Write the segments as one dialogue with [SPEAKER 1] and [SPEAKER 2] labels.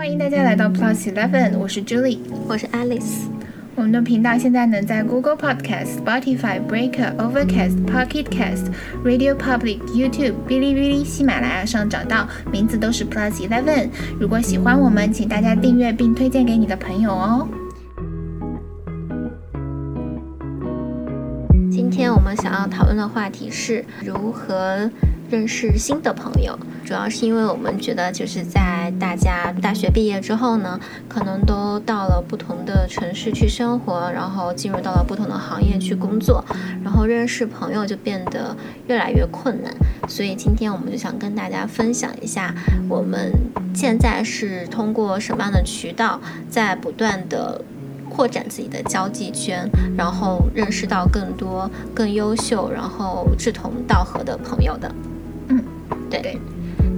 [SPEAKER 1] 欢迎大家来到 Plus Eleven，我是 Julie，
[SPEAKER 2] 我是 Alice。
[SPEAKER 1] 我们的频道现在能在 Google Podcast、Spotify、Breaker、Overcast、Pocket Cast、Radio Public、YouTube、哔哩哔哩、喜马拉雅上找到，名字都是 Plus Eleven。如果喜欢我们，请大家订阅并推荐给你的朋友哦。
[SPEAKER 2] 今天我们想要讨论的话题是如何认识新的朋友，主要是因为我们觉得就是在大家大学毕业之后呢，可能都到了不同的城市去生活，然后进入到了不同的行业去工作，然后认识朋友就变得越来越困难。所以今天我们就想跟大家分享一下，我们现在是通过什么样的渠道在不断的。扩展自己的交际圈，然后认识到更多更优秀、然后志同道合的朋友的。
[SPEAKER 1] 嗯，
[SPEAKER 2] 对。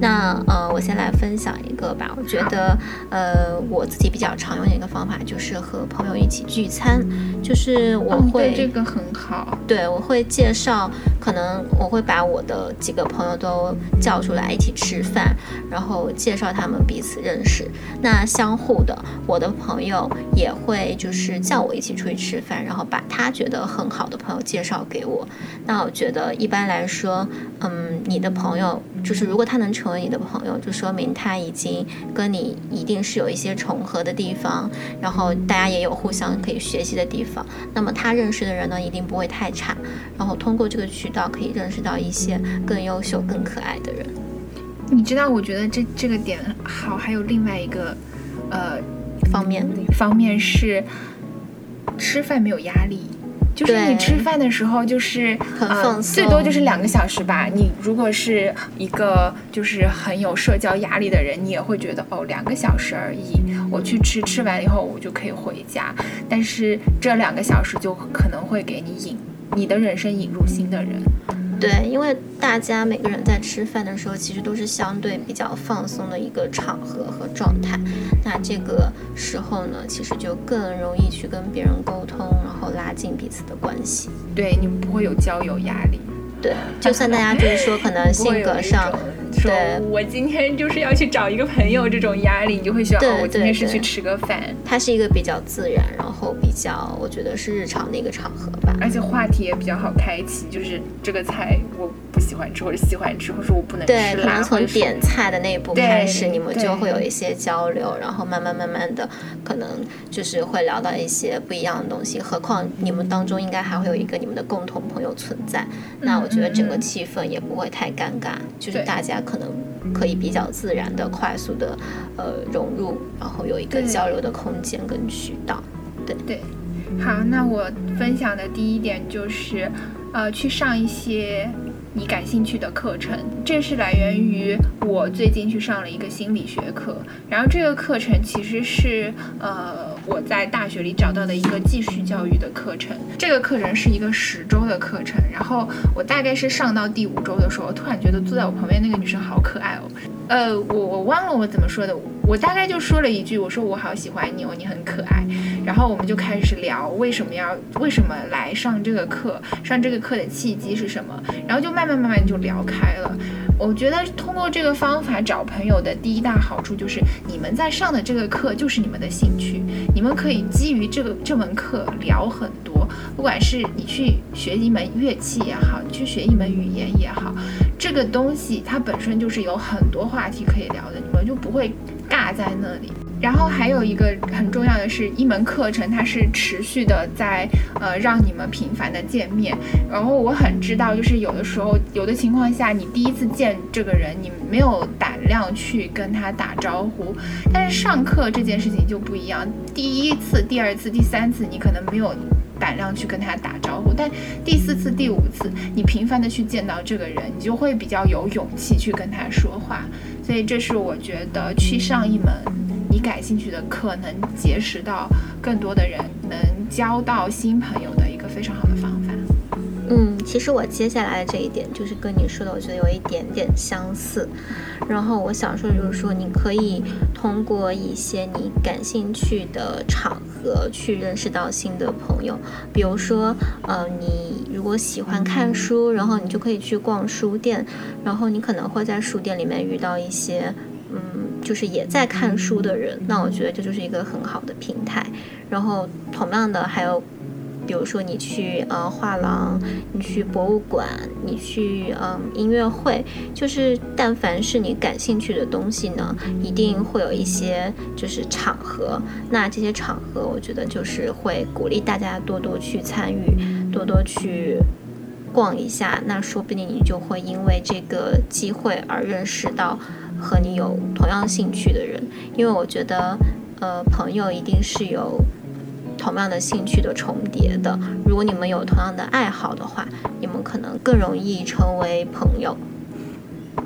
[SPEAKER 2] 那呃，我先来分享一个吧。我觉得呃，我自己比较常用的一个方法就是和朋友一起聚餐，就是我会
[SPEAKER 1] 这个很好。
[SPEAKER 2] 对，我会介绍，可能我会把我的几个朋友都叫出来一起吃饭，然后介绍他们彼此认识。那相互的，我的朋友也会就是叫我一起出去吃饭，然后把他觉得很好的朋友介绍给我。那我觉得一般来说，嗯，你的朋友就是如果他能成为。你的朋友，就说明他已经跟你一定是有一些重合的地方，然后大家也有互相可以学习的地方。那么他认识的人呢，一定不会太差。然后通过这个渠道，可以认识到一些更优秀、更可爱的人。
[SPEAKER 1] 你知道，我觉得这这个点好，还有另外一个呃
[SPEAKER 2] 方面，
[SPEAKER 1] 方面是吃饭没有压力。就是你吃饭的时候，就是
[SPEAKER 2] 很放
[SPEAKER 1] 松，最多就是两个小时吧。你如果是一个就是很有社交压力的人，你也会觉得哦，两个小时而已，我去吃，吃完以后我就可以回家。但是这两个小时就可能会给你引你的人生引入新的人。
[SPEAKER 2] 对，因为大家每个人在吃饭的时候，其实都是相对比较放松的一个场合和状态。那这个时候呢，其实就更容易去跟别人沟通，然后拉近彼此的关系。
[SPEAKER 1] 对你们不会有交友压力。
[SPEAKER 2] 对，就算大家就是说可能性格上。
[SPEAKER 1] 对，我今天就是要去找一个朋友，这种压力你就会需要。我今天是去吃个饭。
[SPEAKER 2] 它是一个比较自然，然后比较，我觉得是日常的一个场合吧。
[SPEAKER 1] 而且话题也比较好开启，就是这个菜我不喜欢吃，或者喜欢吃，或者我不能吃
[SPEAKER 2] 对，可能从点菜的那一步开始，你们就会有一些交流，然后慢慢慢慢的，可能就是会聊到一些不一样的东西。何况你们当中应该还会有一个你们的共同朋友存在，那我觉得整个气氛也不会太尴尬，就是大家。可能可以比较自然的、快速的，呃，融入，然后有一个交流的空间跟渠道。对
[SPEAKER 1] 对，好，那我分享的第一点就是，呃，去上一些。你感兴趣的课程，这是来源于我最近去上了一个心理学课，然后这个课程其实是呃我在大学里找到的一个继续教育的课程。这个课程是一个十周的课程，然后我大概是上到第五周的时候，突然觉得坐在我旁边那个女生好可爱哦。呃，我我忘了我怎么说的，我大概就说了一句，我说我好喜欢你哦，你很可爱。然后我们就开始聊为什么要为什么来上这个课，上这个课的契机是什么，然后就慢慢慢慢就聊开了。我觉得通过这个方法找朋友的第一大好处就是，你们在上的这个课就是你们的兴趣，你们可以基于这个这门课聊很多，不管是你去学一门乐器也好，你去学一门语言也好。这个东西它本身就是有很多话题可以聊的，你们就不会尬在那里。然后还有一个很重要的是，一门课程它是持续的在呃让你们频繁的见面。然后我很知道，就是有的时候有的情况下，你第一次见这个人，你没有胆量去跟他打招呼。但是上课这件事情就不一样，第一次、第二次、第三次，你可能没有。胆量去跟他打招呼，但第四次、第五次，你频繁的去见到这个人，你就会比较有勇气去跟他说话。所以，这是我觉得去上一门你感兴趣的课，能结识到更多的人，能交到新朋友的一个非常好的方法。
[SPEAKER 2] 嗯，其实我接下来的这一点就是跟你说的，我觉得有一点点相似。然后我想说的，就是说你可以通过一些你感兴趣的场合去认识到新的朋友。比如说，呃，你如果喜欢看书，然后你就可以去逛书店，然后你可能会在书店里面遇到一些，嗯。就是也在看书的人，那我觉得这就是一个很好的平台。然后同样的还有。比如说你去呃画廊，你去博物馆，你去嗯音乐会，就是但凡是你感兴趣的东西呢，一定会有一些就是场合。那这些场合，我觉得就是会鼓励大家多多去参与，多多去逛一下。那说不定你就会因为这个机会而认识到和你有同样兴趣的人。因为我觉得呃朋友一定是有。同样的兴趣的重叠的，如果你们有同样的爱好的话，你们可能更容易成为朋友。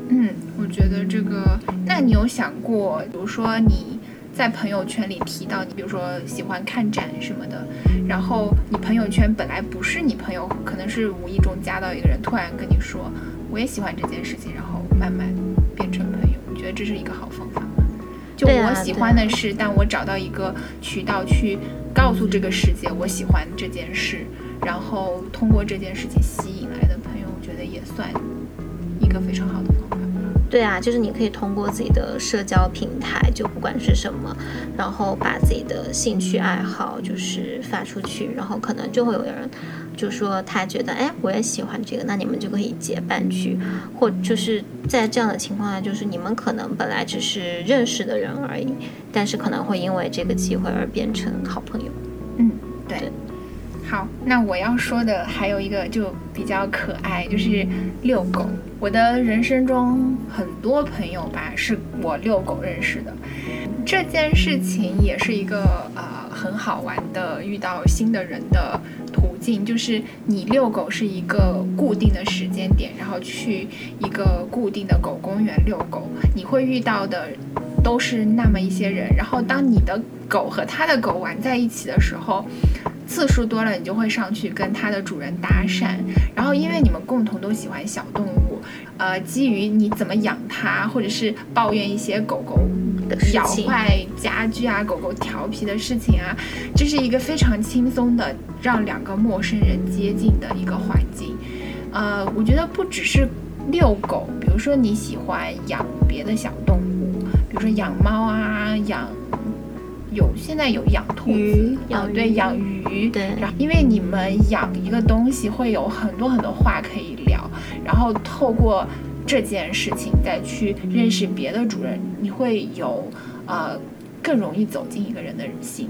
[SPEAKER 1] 嗯，我觉得这个，那你有想过，比如说你在朋友圈里提到你，比如说喜欢看展什么的，然后你朋友圈本来不是你朋友，可能是无意中加到一个人，突然跟你说我也喜欢这件事情，然后慢慢变成朋友，你觉得这是一个好方法吗？就我喜欢的是，但我找到一个渠道去。告诉这个世界我喜欢这件事，然后通过这件事情吸引来的朋友，我觉得也算一个非常好的方法。
[SPEAKER 2] 对啊，就是你可以通过自己的社交平台，就不管是什么，然后把自己的兴趣爱好就是发出去，然后可能就会有人就说他觉得哎我也喜欢这个，那你们就可以结伴去，或就是在这样的情况下，就是你们可能本来只是认识的人而已，但是可能会因为这个机会而变成好朋友。
[SPEAKER 1] 嗯，对。好，那我要说的还有一个就比较可爱，就是遛狗。我的人生中很多朋友吧，是我遛狗认识的。这件事情也是一个呃很好玩的遇到新的人的途径，就是你遛狗是一个固定的时间点，然后去一个固定的狗公园遛狗，你会遇到的都是那么一些人。然后当你的狗和他的狗玩在一起的时候。次数多了，你就会上去跟它的主人搭讪，然后因为你们共同都喜欢小动物，呃，基于你怎么养它，或者是抱怨一些狗狗咬坏家具啊、狗狗调皮的事情啊，这是一个非常轻松的让两个陌生人接近的一个环境。呃，我觉得不只是遛狗，比如说你喜欢养别的小动物，比如说养猫啊，养。有现在有养兔子，
[SPEAKER 2] 养
[SPEAKER 1] 对养鱼，
[SPEAKER 2] 对，
[SPEAKER 1] 然后因为你们养一个东西会有很多很多话可以聊，然后透过这件事情再去认识别的主人，你会有呃更容易走进一个人的心。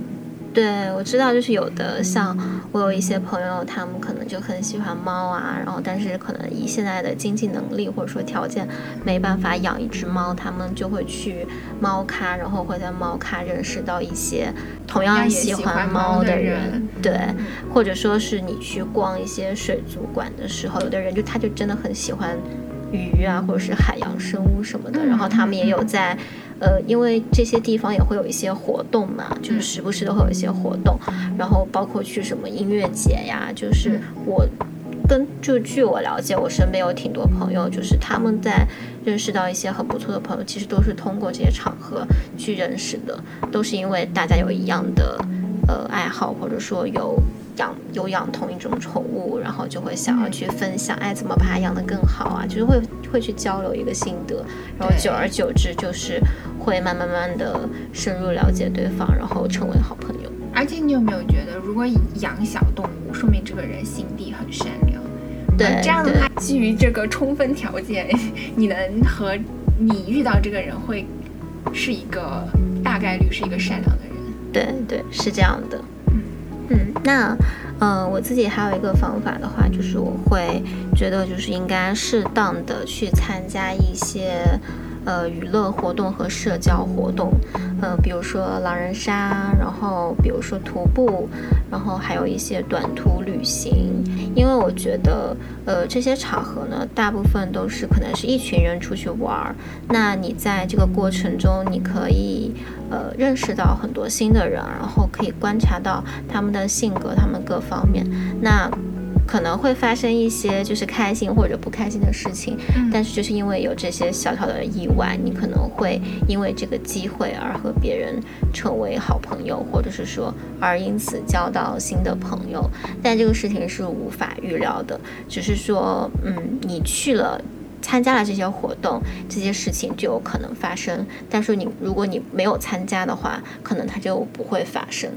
[SPEAKER 2] 对，我知道，就是有的，像我有一些朋友，他们可能就很喜欢猫啊，然后但是可能以现在的经济能力或者说条件没办法养一只猫，他们就会去猫咖，然后会在猫咖认识到一些同样喜欢猫的人，对，或者说是你去逛一些水族馆的时候，有的人就他就真的很喜欢鱼啊，或者是海洋生物什么的，然后他们也有在。呃，因为这些地方也会有一些活动嘛，就是时不时都会有一些活动，然后包括去什么音乐节呀，就是我跟就据我了解，我身边有挺多朋友，就是他们在认识到一些很不错的朋友，其实都是通过这些场合去认识的，都是因为大家有一样的呃爱好，或者说有。养有养同一种宠物，然后就会想要去分享，哎，怎么把它养得更好啊？就是会会去交流一个心得，然后久而久之，就是会慢慢慢的深入了解对方，然后成为好朋友。
[SPEAKER 1] 而且你有没有觉得，如果养小动物，说明这个人心地很善良？
[SPEAKER 2] 对，
[SPEAKER 1] 这样的话，基于这个充分条件，你能和你遇到这个人会是一个大概率是一个善良的人。
[SPEAKER 2] 对对，是这样的。嗯嗯，那，呃，我自己还有一个方法的话，就是我会觉得，就是应该适当的去参加一些。呃，娱乐活动和社交活动，呃，比如说狼人杀，然后比如说徒步，然后还有一些短途旅行。因为我觉得，呃，这些场合呢，大部分都是可能是一群人出去玩儿。那你在这个过程中，你可以呃认识到很多新的人，然后可以观察到他们的性格，他们各方面。那可能会发生一些就是开心或者不开心的事情，但是就是因为有这些小小的意外，你可能会因为这个机会而和别人成为好朋友，或者是说而因此交到新的朋友。但这个事情是无法预料的，只是说，嗯，你去了。参加了这些活动，这些事情就有可能发生。但是你如果你没有参加的话，可能它就不会发生。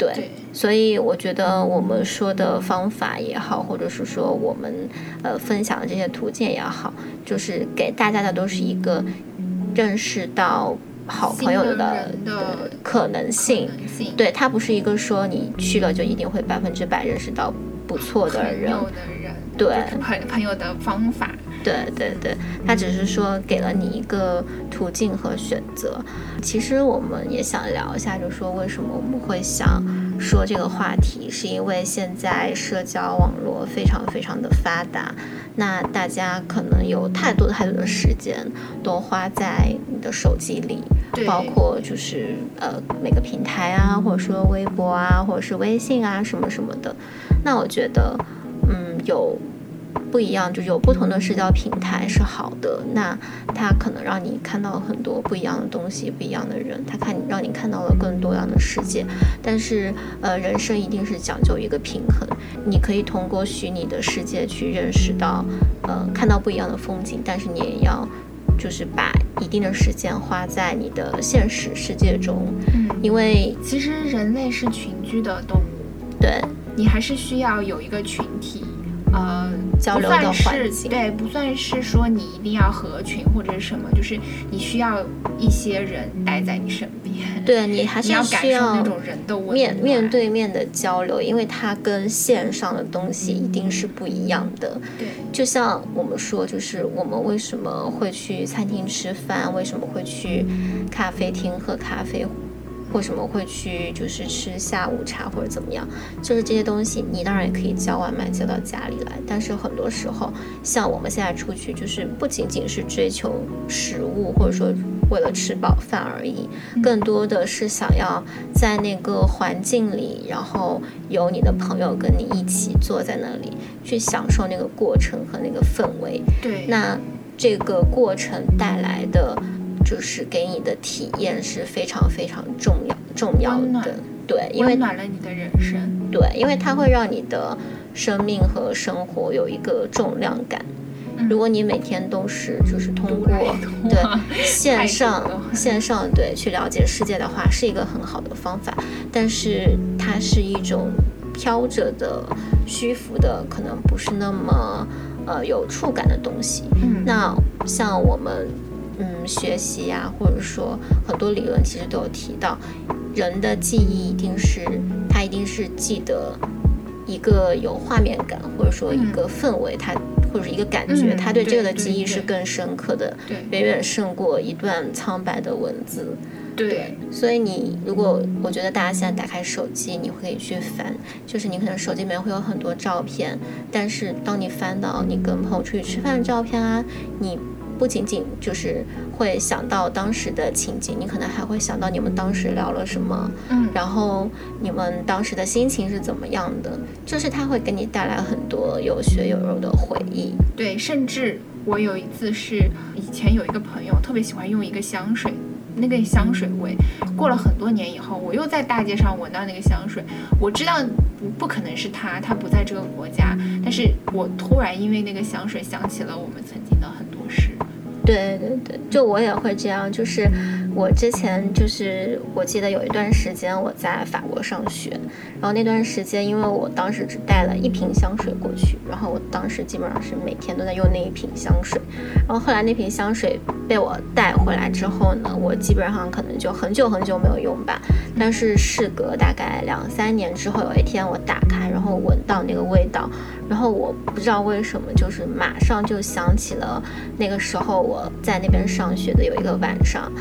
[SPEAKER 1] 对
[SPEAKER 2] 对，所以我觉得我们说的方法也好，或者是说我们呃分享的这些途径也好，就是给大家的都是一个认识到好朋友
[SPEAKER 1] 的
[SPEAKER 2] 可能性。对，它不是一个说你去了就一定会百分之百认识到不错的人。对，
[SPEAKER 1] 朋朋友的方法。
[SPEAKER 2] 对对对，他只是说给了你一个途径和选择。其实我们也想聊一下，就说为什么我们会想说这个话题，是因为现在社交网络非常非常的发达，那大家可能有太多太多的时间都花在你的手机里，包括就是呃每个平台啊，或者说微博啊，或者是微信啊什么什么的。那我觉得，嗯，有。不一样，就有不同的社交平台是好的，那它可能让你看到很多不一样的东西，不一样的人，它看让你看到了更多样的世界。但是，呃，人生一定是讲究一个平衡，你可以通过虚拟的世界去认识到，呃，看到不一样的风景，但是你也要就是把一定的时间花在你的现实世界中，
[SPEAKER 1] 嗯，
[SPEAKER 2] 因为
[SPEAKER 1] 其实人类是群居的动物，
[SPEAKER 2] 对
[SPEAKER 1] 你还是需要有一个群体。呃，
[SPEAKER 2] 交流的环境
[SPEAKER 1] 对，不算是说你一定要合群或者是什么，就是你需要一些人待在你身边。
[SPEAKER 2] 对你还是 要需要
[SPEAKER 1] 那种人的
[SPEAKER 2] 面面对面的交流，因为它跟线上的东西一定是不一样的。
[SPEAKER 1] 对，
[SPEAKER 2] 就像我们说，就是我们为什么会去餐厅吃饭，为什么会去咖啡厅喝咖啡。为什么会去就是吃下午茶或者怎么样？就是这些东西，你当然也可以叫外卖叫到家里来。但是很多时候，像我们现在出去，就是不仅仅是追求食物，或者说为了吃饱饭而已，更多的是想要在那个环境里，然后有你的朋友跟你一起坐在那里，去享受那个过程和那个氛围。
[SPEAKER 1] 对，
[SPEAKER 2] 那这个过程带来的。就是给你的体验是非常非常重要重要的，对，因为
[SPEAKER 1] 温暖了你的人生，
[SPEAKER 2] 对，因为它会让你的生命和生活有一个重量感。如果你每天都是就是通过对 线上线上对去了解世界的话，是一个很好的方法。但是它是一种飘着的、虚浮的，可能不是那么呃有触感的东西。那像我们。嗯，学习呀，或者说很多理论其实都有提到，人的记忆一定是他一定是记得一个有画面感，或者说一个氛围，他或者一个感觉，他对这个的记忆是更深刻的，远远胜过一段苍白的文字。
[SPEAKER 1] 对，
[SPEAKER 2] 所以你如果我觉得大家现在打开手机，你可以去翻，就是你可能手机里面会有很多照片，但是当你翻到你跟朋友出去吃饭的照片啊，你。不仅仅就是会想到当时的情景，你可能还会想到你们当时聊了什么，
[SPEAKER 1] 嗯，
[SPEAKER 2] 然后你们当时的心情是怎么样的，就是它会给你带来很多有血有肉的回忆。
[SPEAKER 1] 对，甚至我有一次是以前有一个朋友特别喜欢用一个香水，那个香水味，过了很多年以后，我又在大街上闻到那个香水，我知道不不可能是他，他不在这个国家，但是我突然因为那个香水想起了我们曾经的很多事。
[SPEAKER 2] 对对对，就我也会这样。就是我之前就是，我记得有一段时间我在法国上学，然后那段时间，因为我当时只带了一瓶香水过去，然后我当时基本上是每天都在用那一瓶香水。然后后来那瓶香水被我带回来之后呢，我基本上可能就很久很久没有用吧。但是事隔大概两三年之后，有一天我打开，然后闻到那个味道，然后我不知道为什么，就是马上就想起了那个时候。我在那边上学的有一个晚上，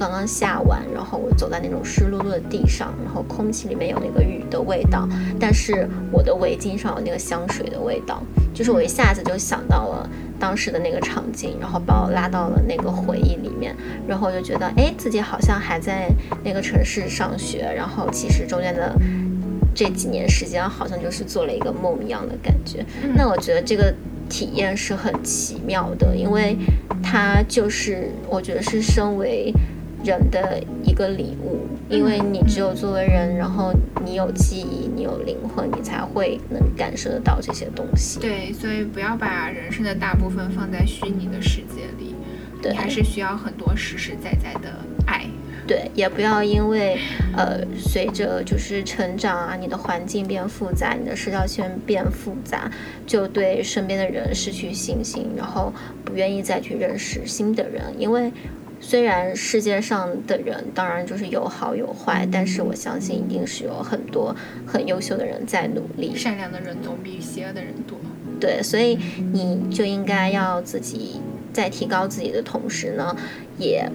[SPEAKER 2] 刚刚下完，然后我走在那种湿漉漉的地上，然后空气里面有那个雨的味道，但是我的围巾上有那个香水的味道，就是我一下子就想到了当时的那个场景，然后把我拉到了那个回忆里面，然后我就觉得，哎，自己好像还在那个城市上学，然后其实中间的这几年时间好像就是做了一个梦一样的感觉。那我觉得这个。体验是很奇妙的，因为它就是我觉得是身为人的一个礼物，因为你只有作为人，然后你有记忆，你有灵魂，你才会能感受得到这些东西。
[SPEAKER 1] 对，所以不要把人生的大部分放在虚拟的世界里，
[SPEAKER 2] 对
[SPEAKER 1] 你还是需要很多实实在在的爱。
[SPEAKER 2] 对，也不要因为呃随着就是成长啊，你的环境变复杂，你的社交圈变复杂，就对身边的人失去信心，然后不愿意再去认识新的人。因为虽然世界上的人当然就是有好有坏，但是我相信一定是有很多很优秀的人在努力。
[SPEAKER 1] 善良的人总比邪恶的人多。
[SPEAKER 2] 对，所以你就应该要自己在提高自己的同时呢，也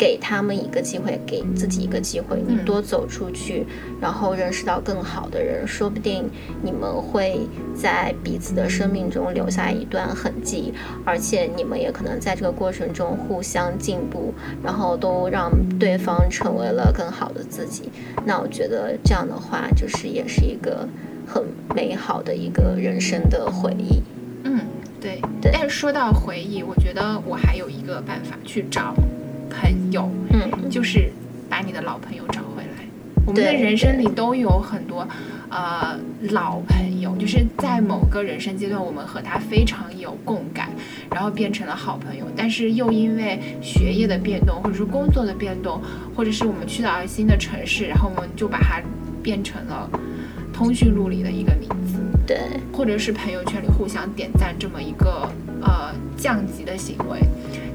[SPEAKER 2] 给他们一个机会，给自己一个机会，你
[SPEAKER 1] 嗯
[SPEAKER 2] 多走出去，然后认识到更好的人，说不定你们会在彼此的生命中留下一段痕迹，而且你们也可能在这个过程中互相进步，然后都让对方成为了更好的自己。那我觉得这样的话，就是也是一个很美好的一个人生的回忆。
[SPEAKER 1] 嗯，对。
[SPEAKER 2] 对
[SPEAKER 1] 但是说到回忆，我觉得我还有一个办法去找朋友，
[SPEAKER 2] 嗯，
[SPEAKER 1] 就是把你的老朋友找回来。我们的人生里都有很多呃老朋友，就是在某个人生阶段，我们和他非常有共感，然后变成了好朋友。但是又因为学业的变动，或者是工作的变动，或者是我们去到了新的城市，然后我们就把它变成了通讯录里的一个名字。
[SPEAKER 2] 对，
[SPEAKER 1] 或者是朋友圈里互相点赞这么一个呃降级的行为，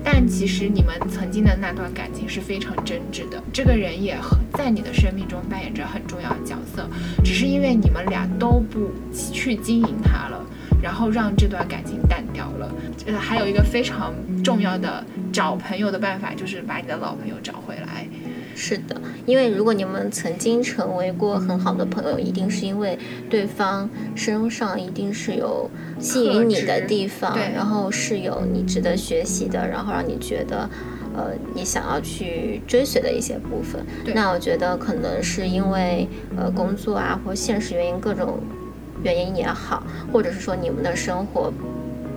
[SPEAKER 1] 但其实你们曾经的那段感情是非常真挚的，这个人也很在你的生命中扮演着很重要的角色，只是因为你们俩都不去经营它了，然后让这段感情淡掉了。呃，还有一个非常重要的找朋友的办法，就是把你的老朋友找回来。
[SPEAKER 2] 是的，因为如果你们曾经成为过很好的朋友，一定是因为对方身上一定是有吸引你的地方然后是有你值得学习的，然后让你觉得。呃，你想要去追随的一些部分，那我觉得可能是因为呃工作啊或现实原因各种原因也好，或者是说你们的生活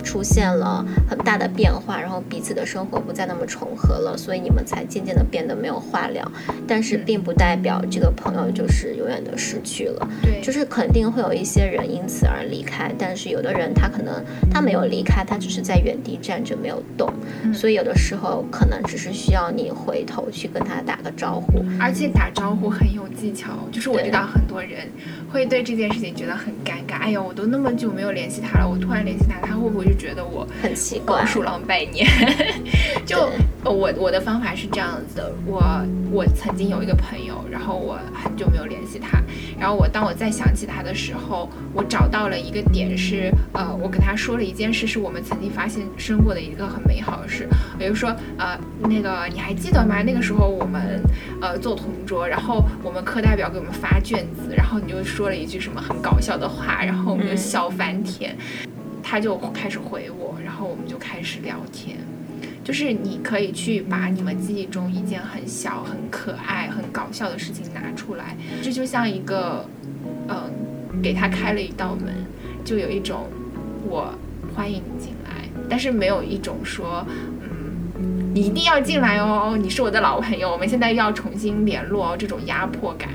[SPEAKER 2] 出现了很大的变化，然后彼此的生活不再那么重合了，所以你们才渐渐的变得没有话聊。但是
[SPEAKER 1] 嗯
[SPEAKER 2] 并不代表这个朋友就是永远的失去了，
[SPEAKER 1] 对，
[SPEAKER 2] 就是肯定会有一些人因此而离开，但是有的人他可能他没有离开，他只是在原地站着没有动，
[SPEAKER 1] 嗯
[SPEAKER 2] 所以有的时候可能只是需要你回头去跟他打个招呼。
[SPEAKER 1] 而且打招呼很有技巧，就是我
[SPEAKER 2] 对
[SPEAKER 1] 知道很多人会对这件事情觉得很尴尬。哎呀，我都那么久没有联系他了，我突然联系他，他会不会就觉得我
[SPEAKER 2] 很奇怪
[SPEAKER 1] 黄，鼠狼拜年？就我我的方法是这样子的，我我曾经有一个朋友，然后我很久没有联系他，然后我当我再想起他的时候，我找到了一个点是，呃，我跟他说了一件事，是我们曾经发现生过的一个很美好的事，比如说呃那个你还记得吗？那个时候我们呃做同桌，然后我们课代表给我们发卷子，然后你就说了一句什么很搞笑的话，然后我们就
[SPEAKER 2] 嗯
[SPEAKER 1] 笑翻天。他就开始回我，然后我们就开始聊天。就是你可以去把你们记忆中一件很小、很可爱、很搞笑的事情拿出来，这就像一个，嗯，给他开了一道门，就有一种我欢迎你进来，但是没有一种说，嗯，你一定要进来哦，你是我的老朋友，我们现在要重新联络哦，这种压迫感。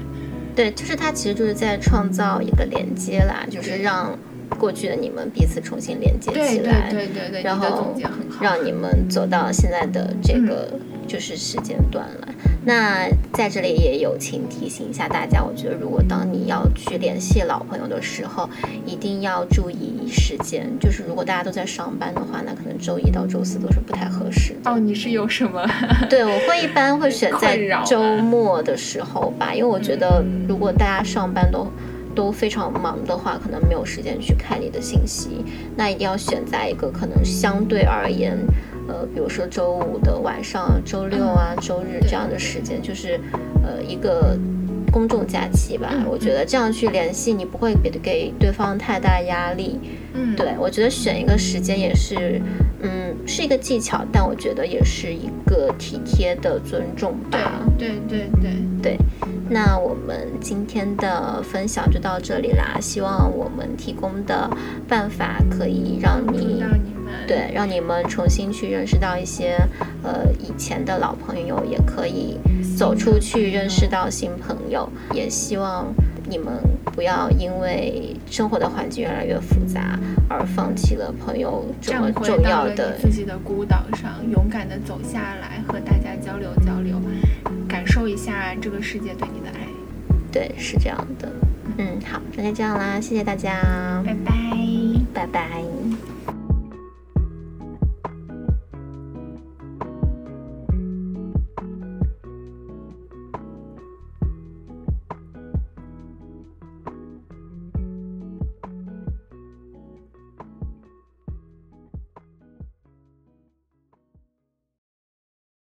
[SPEAKER 2] 对，就是他其实就是在创造一个连接啦，就是让过去的你们彼此重新连接
[SPEAKER 1] 对对
[SPEAKER 2] 起来。
[SPEAKER 1] 对对对，
[SPEAKER 2] 然后
[SPEAKER 1] 你的总结很好。
[SPEAKER 2] 让你们走到现在的这个
[SPEAKER 1] 嗯
[SPEAKER 2] 就是时间段来。那在这里也友情提醒一下大家，我觉得如果当你要去联系老朋友的时候，一定要注意时间。就是如果大家都在上班的话，那可能周一到周四都是不太合适的。
[SPEAKER 1] 哦，你是有什么？
[SPEAKER 2] 对，我会一般会选在 周末的时候吧，因为我觉得如果大家上班都都非常忙的话，可能没有时间去看你的信息。那一定要选在一个可能相对而言，呃，比如说周五的晚上、周六啊、周日这样的时间，就是呃一个。公众假期吧，
[SPEAKER 1] 嗯
[SPEAKER 2] 我觉得这样去联系你不会给给对方太大压力。
[SPEAKER 1] 嗯，
[SPEAKER 2] 对，我觉得选一个时间也是，嗯，是一个技巧，但我觉得也是一个体贴的尊重吧。
[SPEAKER 1] 对对对对，
[SPEAKER 2] 对，那我们今天的分享就到这里啦。希望我们提供的办法可以让你
[SPEAKER 1] 到你们。
[SPEAKER 2] 对，让你们重新去认识到一些呃以前的老朋友，也可以走出去认识到新朋友。也希望你们不要因为生活的环境越来越复杂而放弃了朋友这么重要的
[SPEAKER 1] 自己的孤岛上，勇敢的走下来，和大家交流交流，感受一下这个世界对你的爱。
[SPEAKER 2] 对，是这样的。嗯，好，那就这样啦，谢谢大家，
[SPEAKER 1] 拜拜，
[SPEAKER 2] 拜拜。